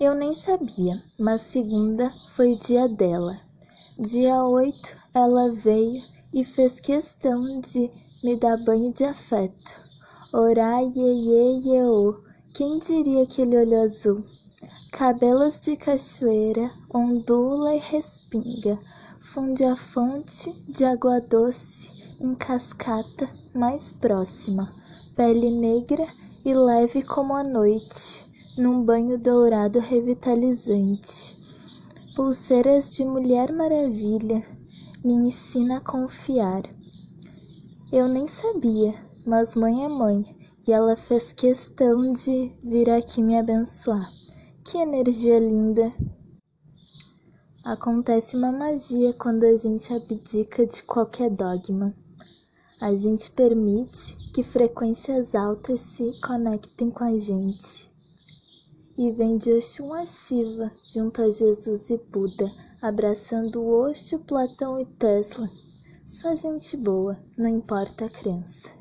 Eu nem sabia, mas segunda foi dia dela. Dia oito ela veio e fez questão de me dar banho de afeto. Orai, iê, iê, ô, quem diria aquele olho azul? Cabelos de cachoeira, ondula e respinga, funde a fonte de água doce em cascata mais próxima, pele negra e leve como a noite, num banho dourado revitalizante. Pulseiras de Mulher Maravilha me ensina a confiar. Eu nem sabia, mas mãe é mãe, e ela fez questão de vir aqui me abençoar. Que energia linda! Acontece uma magia quando a gente abdica de qualquer dogma. A gente permite que frequências altas se conectem com a gente. E vem de Oxum a Shiva, junto a Jesus e Buda, abraçando Osho, Platão e Tesla. Só gente boa, não importa a crença.